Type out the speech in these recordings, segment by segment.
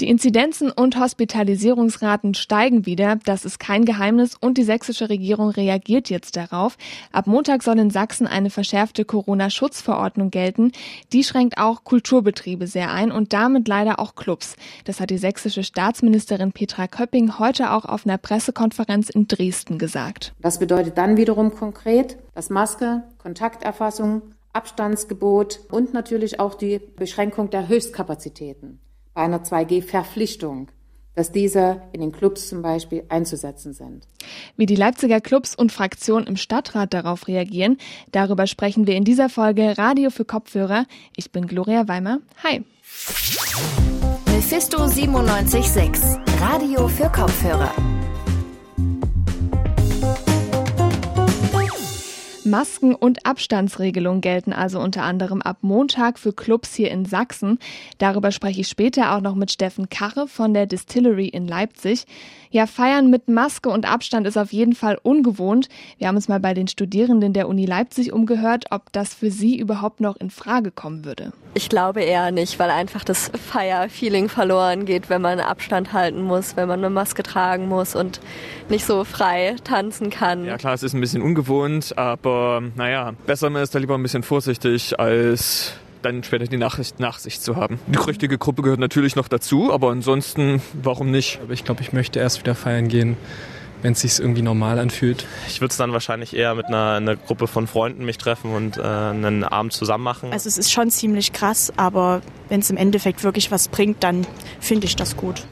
Die Inzidenzen und Hospitalisierungsraten steigen wieder, das ist kein Geheimnis und die sächsische Regierung reagiert jetzt darauf. Ab Montag soll in Sachsen eine verschärfte Corona-Schutzverordnung gelten. Die schränkt auch Kulturbetriebe sehr ein und damit leider auch Clubs. Das hat die sächsische Staatsministerin Petra Köpping heute auch auf einer Pressekonferenz in Dresden gesagt. Das bedeutet dann wiederum konkret, dass Maske, Kontakterfassung, Abstandsgebot und natürlich auch die Beschränkung der Höchstkapazitäten bei einer 2G-Verpflichtung dass diese in den Clubs zum Beispiel einzusetzen sind. Wie die Leipziger Clubs und Fraktionen im Stadtrat darauf reagieren, darüber sprechen wir in dieser Folge Radio für Kopfhörer. Ich bin Gloria Weimer. Hi. Mephisto 976, Radio für Kopfhörer. Masken- und Abstandsregelungen gelten also unter anderem ab Montag für Clubs hier in Sachsen. Darüber spreche ich später auch noch mit Steffen Kache von der Distillery in Leipzig. Ja, feiern mit Maske und Abstand ist auf jeden Fall ungewohnt. Wir haben uns mal bei den Studierenden der Uni Leipzig umgehört, ob das für sie überhaupt noch in Frage kommen würde. Ich glaube eher nicht, weil einfach das Feierfeeling verloren geht, wenn man Abstand halten muss, wenn man eine Maske tragen muss und nicht so frei tanzen kann. Ja klar, es ist ein bisschen ungewohnt, aber naja, besser man ist da lieber ein bisschen vorsichtig als dann später die Nachricht nach sich zu haben. Die richtige Gruppe gehört natürlich noch dazu, aber ansonsten, warum nicht? Aber ich glaube, ich möchte erst wieder feiern gehen, wenn es sich irgendwie normal anfühlt. Ich würde es dann wahrscheinlich eher mit einer, einer, Gruppe von Freunden mich treffen und äh, einen Abend zusammen machen. Also es ist schon ziemlich krass, aber wenn es im Endeffekt wirklich was bringt, dann finde ich das gut.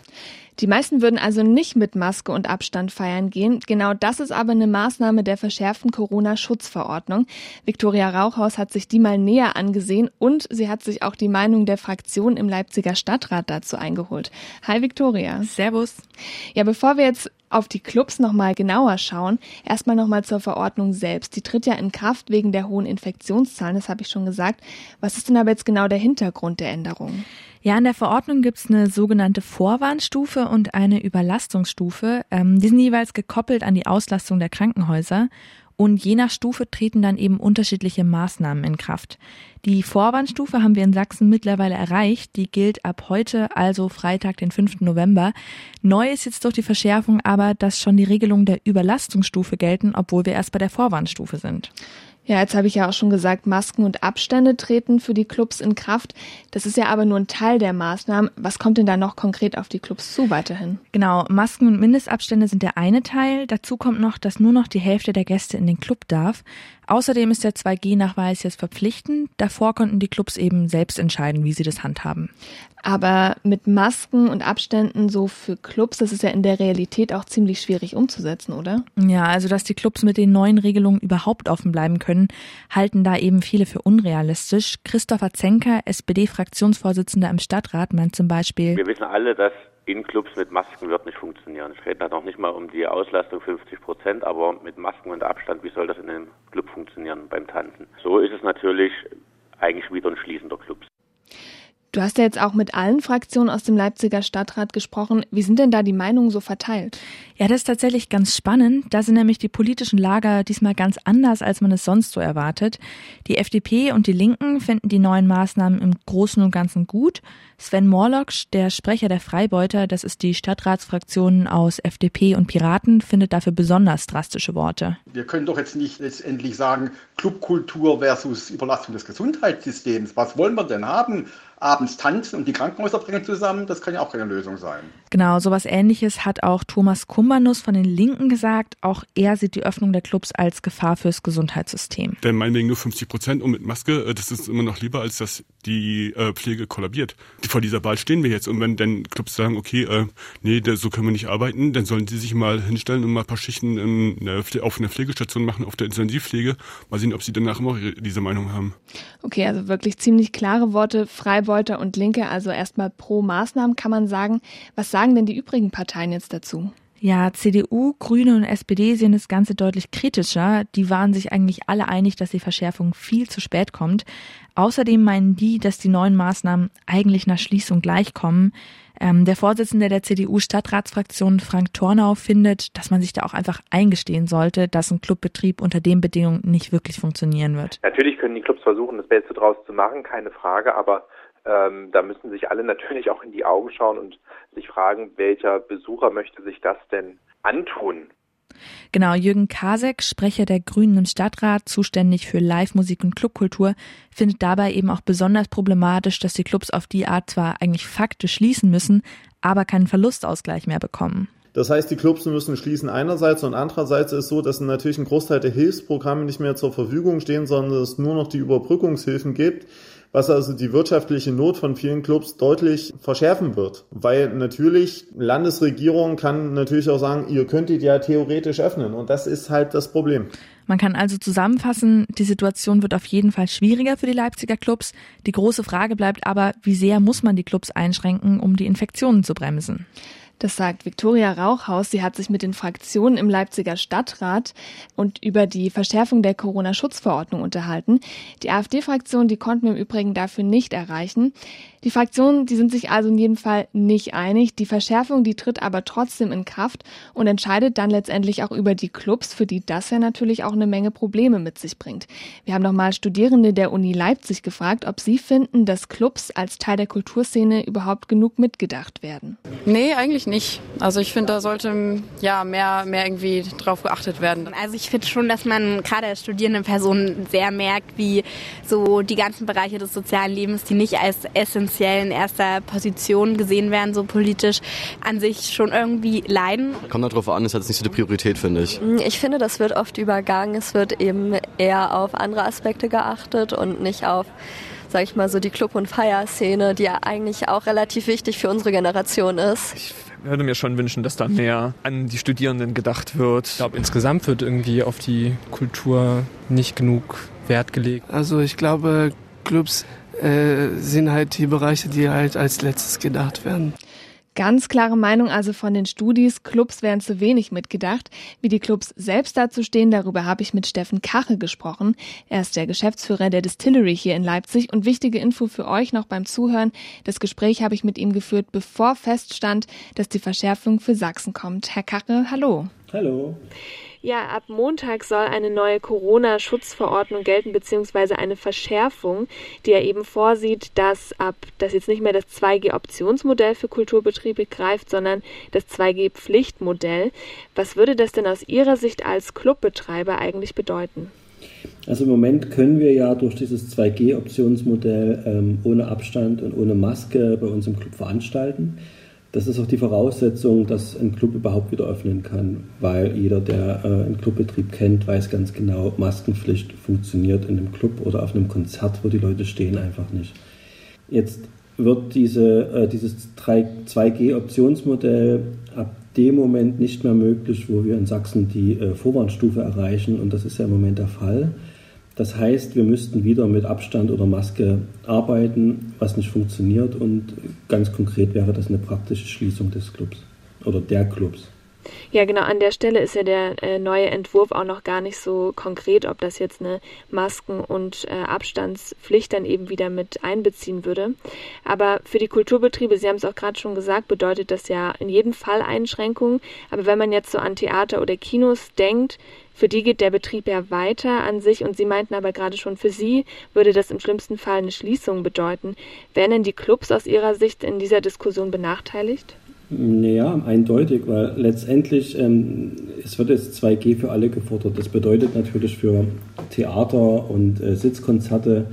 Die meisten würden also nicht mit Maske und Abstand feiern gehen. Genau das ist aber eine Maßnahme der verschärften Corona-Schutzverordnung. Viktoria Rauchhaus hat sich die mal näher angesehen und sie hat sich auch die Meinung der Fraktion im Leipziger Stadtrat dazu eingeholt. Hi Viktoria. Servus. Ja, bevor wir jetzt auf die Clubs nochmal genauer schauen, erstmal nochmal zur Verordnung selbst. Die tritt ja in Kraft wegen der hohen Infektionszahlen, das habe ich schon gesagt. Was ist denn aber jetzt genau der Hintergrund der Änderung? Ja, in der Verordnung gibt es eine sogenannte Vorwarnstufe und eine Überlastungsstufe. Ähm, die sind jeweils gekoppelt an die Auslastung der Krankenhäuser. Und je nach Stufe treten dann eben unterschiedliche Maßnahmen in Kraft. Die Vorwarnstufe haben wir in Sachsen mittlerweile erreicht. Die gilt ab heute, also Freitag, den 5. November. Neu ist jetzt durch die Verschärfung aber, dass schon die Regelungen der Überlastungsstufe gelten, obwohl wir erst bei der Vorwarnstufe sind. Ja, jetzt habe ich ja auch schon gesagt, Masken und Abstände treten für die Clubs in Kraft. Das ist ja aber nur ein Teil der Maßnahmen. Was kommt denn da noch konkret auf die Clubs zu weiterhin? Genau, Masken und Mindestabstände sind der eine Teil. Dazu kommt noch, dass nur noch die Hälfte der Gäste in den Club darf. Außerdem ist der 2G-Nachweis jetzt verpflichtend. Davor konnten die Clubs eben selbst entscheiden, wie sie das handhaben. Aber mit Masken und Abständen so für Clubs, das ist ja in der Realität auch ziemlich schwierig umzusetzen, oder? Ja, also dass die Clubs mit den neuen Regelungen überhaupt offen bleiben können, halten da eben viele für unrealistisch. Christopher Zenker, SPD-Fraktionsvorsitzender im Stadtrat, meint zum Beispiel. Wir wissen alle, dass in Clubs mit Masken wird nicht funktionieren. Ich rede da noch nicht mal um die Auslastung 50 Prozent, aber mit Masken und Abstand, wie soll das in einem Club funktionieren beim Tanzen? So ist es natürlich eigentlich wieder ein Schließen der Clubs. Du hast ja jetzt auch mit allen Fraktionen aus dem Leipziger Stadtrat gesprochen. Wie sind denn da die Meinungen so verteilt? Ja, das ist tatsächlich ganz spannend. Da sind nämlich die politischen Lager diesmal ganz anders, als man es sonst so erwartet. Die FDP und die Linken finden die neuen Maßnahmen im Großen und Ganzen gut. Sven Morlock, der Sprecher der Freibeuter, das ist die Stadtratsfraktion aus FDP und Piraten, findet dafür besonders drastische Worte. Wir können doch jetzt nicht letztendlich sagen, Clubkultur versus Überlastung des Gesundheitssystems. Was wollen wir denn haben? Abends tanzen und die Krankenhäuser bringen zusammen, das kann ja auch keine Lösung sein. Genau, sowas ähnliches hat auch Thomas Kumbanus von den Linken gesagt. Auch er sieht die Öffnung der Clubs als Gefahr fürs Gesundheitssystem. Denn meinetwegen nur 50 Prozent und mit Maske, äh, das ist immer noch lieber, als dass die äh, Pflege kollabiert. Vor dieser Wahl stehen wir jetzt. Und wenn dann Clubs sagen, okay, äh, nee, so können wir nicht arbeiten, dann sollen sie sich mal hinstellen und mal ein paar Schichten in, auf einer Pflegestation machen, auf der Intensivpflege. Mal sehen, ob sie danach immer diese Meinung haben. Okay, also wirklich ziemlich klare Worte. Freiburg Beuter und Linke also erstmal pro Maßnahmen, kann man sagen. Was sagen denn die übrigen Parteien jetzt dazu? Ja, CDU, Grüne und SPD sehen das Ganze deutlich kritischer. Die waren sich eigentlich alle einig, dass die Verschärfung viel zu spät kommt. Außerdem meinen die, dass die neuen Maßnahmen eigentlich nach Schließung gleichkommen. Ähm, der Vorsitzende der CDU-Stadtratsfraktion, Frank Tornau, findet, dass man sich da auch einfach eingestehen sollte, dass ein Clubbetrieb unter den Bedingungen nicht wirklich funktionieren wird. Natürlich können die Clubs versuchen, das Beste draus zu machen, keine Frage, aber Ähm, da müssen sich alle natürlich auch in die Augen schauen und sich fragen, welcher Besucher möchte sich das denn antun? Genau, Jürgen Kasek, Sprecher der Grünen im Stadtrat, zuständig für Live-Musik und Clubkultur, findet dabei eben auch besonders problematisch, dass die Clubs auf die Art zwar eigentlich faktisch schließen müssen, aber keinen Verlustausgleich mehr bekommen. Das heißt, die Clubs müssen schließen einerseits und andererseits ist so, dass natürlich ein Großteil der Hilfsprogramme nicht mehr zur Verfügung stehen, sondern es nur noch die Überbrückungshilfen gibt, was also die wirtschaftliche Not von vielen Clubs deutlich verschärfen wird. Weil natürlich Landesregierung kann natürlich auch sagen, ihr könntet ja theoretisch öffnen und das ist halt das Problem. Man kann also zusammenfassen, die Situation wird auf jeden Fall schwieriger für die Leipziger Clubs. Die große Frage bleibt aber, wie sehr muss man die Clubs einschränken, um die Infektionen zu bremsen? Das sagt Viktoria Rauchhaus. Sie hat sich mit den Fraktionen im Leipziger Stadtrat und über die Verschärfung der Corona-Schutzverordnung unterhalten. Die AfD-Fraktion, die konnten wir im Übrigen dafür nicht erreichen. Die Fraktionen, die sind sich also in jedem Fall nicht einig. Die Verschärfung, die tritt aber trotzdem in Kraft und entscheidet dann letztendlich auch über die Clubs, für die das ja natürlich auch eine Menge Probleme mit sich bringt. Wir haben nochmal Studierende der Uni Leipzig gefragt, ob sie finden, dass Clubs als Teil der Kulturszene überhaupt genug mitgedacht werden. Nee, eigentlich nicht. Also ich finde, da sollte ja mehr, mehr irgendwie drauf geachtet werden. Also ich finde schon, dass man gerade als studierende Person sehr merkt, wie so die ganzen Bereiche des sozialen Lebens, die nicht als essentiell tendenziell in erster Position gesehen werden, so politisch, an sich schon irgendwie leiden. Kommt darauf an, ist jetzt nicht so die Priorität, finde ich. Mm, ich finde, das wird oft übergangen. Es wird eben eher auf andere Aspekte geachtet und nicht auf sag ich mal, so die Club- und Feierszene, die ja eigentlich auch relativ wichtig für unsere Generation ist. Ich würde mir schon wünschen, dass da mehr an die Studierenden gedacht wird. Ich glaube, insgesamt wird irgendwie auf die Kultur nicht genug Wert gelegt. Also ich glaube, Clubs äh, sind halt die Bereiche, die halt als letztes gedacht werden. Ganz klare Meinung also von den Studis, Clubs wären zu wenig mitgedacht. Wie die Clubs selbst dazu stehen, darüber habe ich mit Steffen Kache gesprochen. Er ist der Geschäftsführer der Distillery hier in Leipzig und wichtige Info für euch noch beim Zuhören. Das Gespräch habe ich mit ihm geführt, bevor feststand, dass die Verschärfung für Sachsen kommt. Herr Kache, hallo. Hallo. Ja, ab Montag soll eine neue Corona-Schutzverordnung gelten, beziehungsweise eine Verschärfung, die ja eben vorsieht, dass ab, dass jetzt nicht mehr das 2G-Optionsmodell für Kulturbetriebe greift, sondern das 2G-Pflichtmodell. Was würde das denn aus Ihrer Sicht als Clubbetreiber eigentlich bedeuten? Also im Moment können wir ja durch dieses 2G-Optionsmodell ähm, ohne Abstand und ohne Maske bei uns im Club veranstalten. Das ist auch die Voraussetzung, dass ein Club überhaupt wieder öffnen kann, weil jeder, der äh, einen Clubbetrieb kennt, weiß ganz genau, Maskenpflicht funktioniert in einem Club oder auf einem Konzert, wo die Leute stehen, einfach nicht. Jetzt wird diese, äh, dieses 2G-Optionsmodell ab dem Moment nicht mehr möglich, wo wir in Sachsen die äh, Vorwarnstufe erreichen und das ist ja im Moment der Fall. Das heißt, wir müssten wieder mit Abstand oder Maske arbeiten, was nicht funktioniert. Und ganz konkret wäre das eine praktische Schließung des Clubs oder der Clubs. Ja, genau. An der Stelle ist ja der äh, neue Entwurf auch noch gar nicht so konkret, ob das jetzt eine Masken- und äh, Abstandspflicht dann eben wieder mit einbeziehen würde. Aber für die Kulturbetriebe, Sie haben es auch gerade schon gesagt, bedeutet das ja in jedem Fall Einschränkungen. Aber wenn man jetzt so an Theater oder Kinos denkt, für die geht der Betrieb ja weiter an sich und Sie meinten aber gerade schon, für Sie würde das im schlimmsten Fall eine Schließung bedeuten. Wären denn die Clubs aus Ihrer Sicht in dieser Diskussion benachteiligt? Naja, eindeutig, weil letztendlich ähm, es wird jetzt 2G für alle gefordert. Das bedeutet natürlich für Theater und äh, Sitzkonzerte,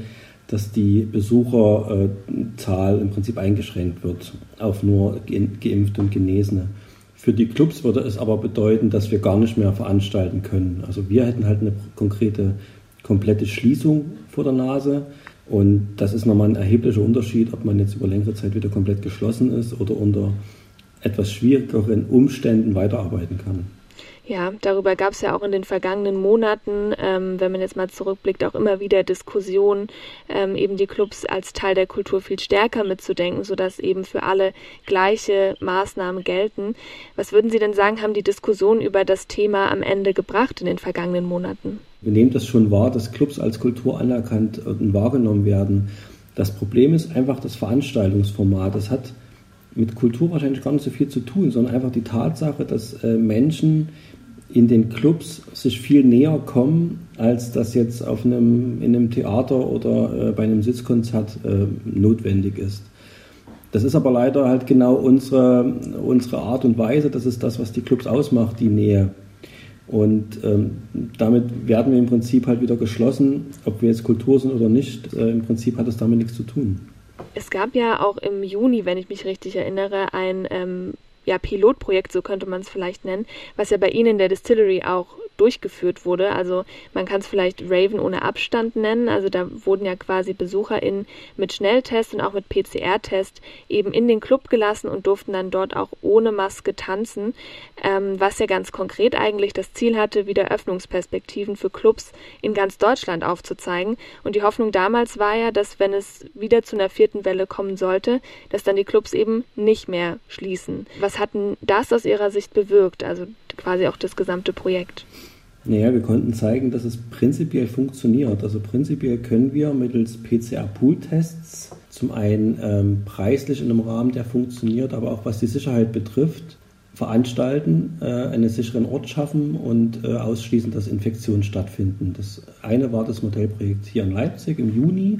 dass die Besucherzahl im Prinzip eingeschränkt wird auf nur Geimpfte und Genesene. Für die Clubs würde es aber bedeuten, dass wir gar nicht mehr veranstalten können. Also wir hätten halt eine konkrete, komplette Schließung vor der Nase. Und das ist nochmal ein erheblicher Unterschied, ob man jetzt über längere Zeit wieder komplett geschlossen ist oder unter etwas schwierigeren Umständen weiterarbeiten kann. Ja, darüber gab es ja auch in den vergangenen Monaten, ähm, wenn man jetzt mal zurückblickt, auch immer wieder Diskussionen, ähm, eben die Clubs als Teil der Kultur viel stärker mitzudenken, sodass eben für alle gleiche Maßnahmen gelten. Was würden Sie denn sagen, haben die Diskussionen über das Thema am Ende gebracht in den vergangenen Monaten? Wir nehmen das schon wahr, dass Clubs als Kultur anerkannt und wahrgenommen werden. Das Problem ist einfach das Veranstaltungsformat. Das hat mit Kultur wahrscheinlich gar nicht so viel zu tun, sondern einfach die Tatsache, dass äh, Menschen in den Clubs sich viel näher kommen, als das jetzt auf einem, in einem Theater oder äh, bei einem Sitzkonzert äh, notwendig ist. Das ist aber leider halt genau unsere, unsere Art und Weise. Das ist das, was die Clubs ausmacht, die Nähe. Und ähm, damit werden wir im Prinzip halt wieder geschlossen, ob wir jetzt Kultur sind oder nicht. Äh, Im Prinzip hat das damit nichts zu tun. Es gab ja auch im Juni, wenn ich mich richtig erinnere, ein ähm, ja, Pilotprojekt, so könnte man es vielleicht nennen, was ja bei Ihnen in der Distillery auch durchgeführt wurde. Also man kann es vielleicht Raven ohne Abstand nennen. Also da wurden ja quasi BesucherInnen mit Schnelltest und auch mit PCR-Test eben in den Club gelassen und durften dann dort auch ohne Maske tanzen, ähm, was ja ganz konkret eigentlich das Ziel hatte, wieder Öffnungsperspektiven für Clubs in ganz Deutschland aufzuzeigen. Und die Hoffnung damals war ja, dass wenn es wieder zu einer vierten Welle kommen sollte, dass dann die Clubs eben nicht mehr schließen. Was hatten das aus Ihrer Sicht bewirkt? Also quasi auch das gesamte Projekt? Naja, wir konnten zeigen, dass es prinzipiell funktioniert. Also prinzipiell können wir mittels PCR-Pool-Tests zum einen ähm, preislich in einem Rahmen, der funktioniert, aber auch was die Sicherheit betrifft, veranstalten, äh, einen sicheren Ort schaffen und äh, ausschließen, dass Infektionen stattfinden. Das eine war das Modellprojekt hier in Leipzig im Juni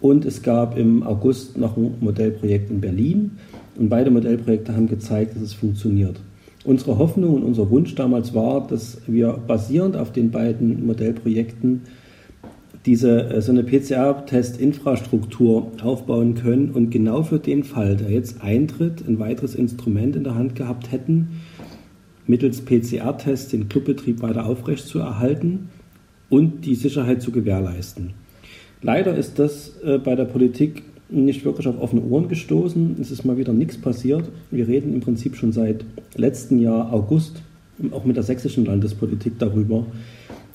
und es gab im August noch ein Modellprojekt in Berlin. Und beide Modellprojekte haben gezeigt, dass es funktioniert. Unsere Hoffnung und unser Wunsch damals war, dass wir basierend auf den beiden Modellprojekten diese äh, so eine PCR-Test-Infrastruktur aufbauen können und genau für den Fall, der jetzt eintritt, ein weiteres Instrument in der Hand gehabt hätten, mittels PCR-Tests den Clubbetrieb weiter aufrechtzuerhalten und die Sicherheit zu gewährleisten. Leider ist das äh, bei der Politik nicht wirklich auf offene Ohren gestoßen. Es ist mal wieder nichts passiert. Wir reden im Prinzip schon seit letztem Jahr August, auch mit der sächsischen Landespolitik darüber,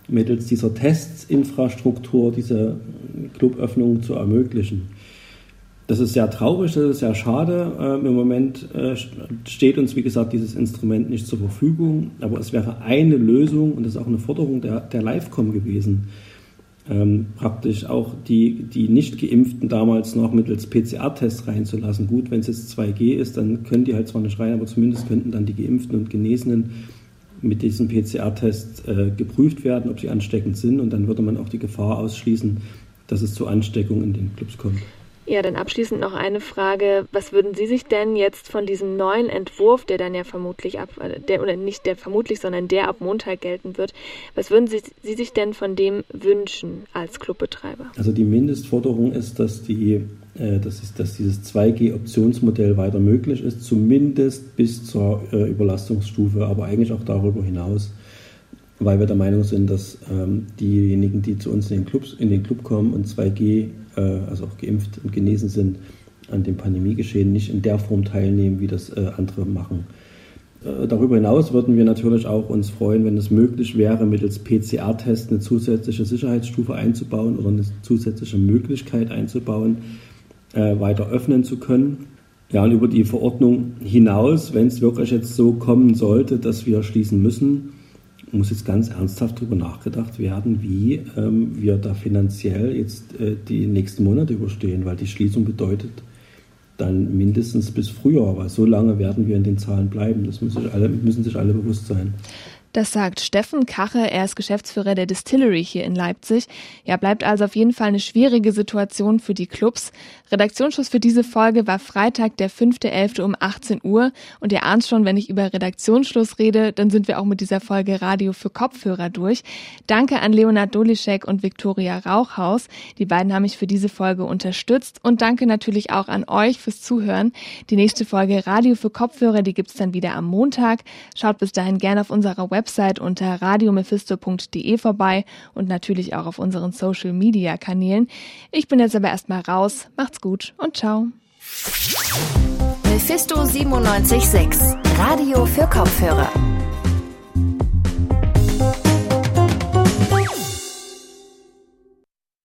mittels dieser Testinfrastruktur diese Cluböffnung zu ermöglichen. Das ist sehr traurig, das ist sehr schade. Ähm, Im Moment äh, steht uns, wie gesagt, dieses Instrument nicht zur Verfügung, aber es wäre eine Lösung und das ist auch eine Forderung der, der Livecom gewesen ähm, praktisch auch die, die Nicht-Geimpften damals noch mittels PCR-Tests reinzulassen. Gut, wenn es jetzt 2G ist, dann können die halt zwar nicht rein, aber zumindest könnten dann die Geimpften und Genesenen mit diesem PCR-Test äh, geprüft werden, ob sie ansteckend sind und dann würde man auch die Gefahr ausschließen, dass es zu Ansteckungen in den Clubs kommt. Ja, dann abschließend noch eine Frage. Was würden Sie sich denn jetzt von diesem neuen Entwurf, der dann ja vermutlich ab, äh, der, oder nicht der vermutlich, sondern der ab Montag gelten wird, was würden Sie, Sie sich denn von dem wünschen als Clubbetreiber? Also die Mindestforderung ist, dass, die, äh, dass, ist, dass dieses 2G-Optionsmodell weiter möglich ist, zumindest bis zur äh, Überlastungsstufe, aber eigentlich auch darüber hinaus weil wir der Meinung sind, dass ähm, diejenigen, die zu uns in den, Clubs, in den Club kommen und 2G, äh, also auch geimpft und genesen sind, an dem Pandemiegeschehen nicht in der Form teilnehmen, wie das äh, andere machen. Äh, darüber hinaus würden wir natürlich auch uns freuen, wenn es möglich wäre, mittels PCR-Test eine zusätzliche Sicherheitsstufe einzubauen oder eine zusätzliche Möglichkeit einzubauen, äh, weiter öffnen zu können. Ja, und über die Verordnung hinaus, wenn es wirklich jetzt so kommen sollte, dass wir schließen müssen, muss jetzt ganz ernsthaft darüber nachgedacht werden, wie ähm, wir da finanziell jetzt äh, die nächsten Monate überstehen, weil die Schließung bedeutet dann mindestens bis Frühjahr, weil so lange werden wir in den Zahlen bleiben. Das müssen sich alle, müssen sich alle bewusst sein. Das sagt Steffen Kache, er ist Geschäftsführer der Distillery hier in Leipzig. Ja, bleibt also auf jeden Fall eine schwierige Situation für die Clubs. Redaktionsschluss für diese Folge war Freitag, der 5.11. um 18 Uhr. Und ihr ahnt schon, wenn ich über Redaktionsschluss rede, dann sind wir auch mit dieser Folge Radio für Kopfhörer durch. Danke an Leonard Dolischek und Viktoria Rauchhaus. Die beiden haben mich für diese Folge unterstützt. Und danke natürlich auch an euch fürs Zuhören. Die nächste Folge Radio für Kopfhörer, die gibt's dann wieder am Montag. Schaut bis dahin gerne auf unserer Website Website unter radiomephisto.de vorbei und natürlich auch auf unseren Social Media Kanälen. Ich bin jetzt aber erstmal raus. Macht's gut und ciao. Mephisto 976, Radio für Kopfhörer.